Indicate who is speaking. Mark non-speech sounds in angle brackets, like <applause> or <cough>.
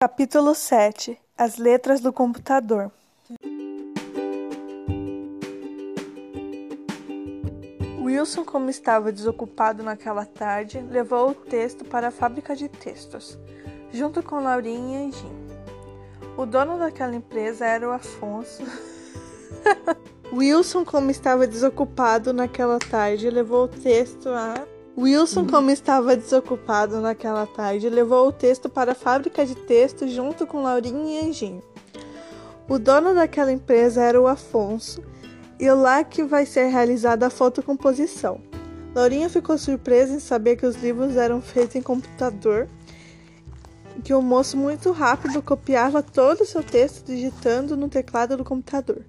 Speaker 1: Capítulo 7 As letras do computador Wilson, como estava desocupado naquela tarde, levou o texto para a fábrica de textos, junto com Laurinha e Jim. O dono daquela empresa era o Afonso. <laughs> Wilson, como estava desocupado naquela tarde, levou o texto a Wilson, como estava desocupado naquela tarde, levou o texto para a fábrica de texto junto com Laurinha e Anjinho. O dono daquela empresa era o Afonso, e lá que vai ser realizada a fotocomposição. Laurinha ficou surpresa em saber que os livros eram feitos em computador, que o moço muito rápido copiava todo o seu texto digitando no teclado do computador.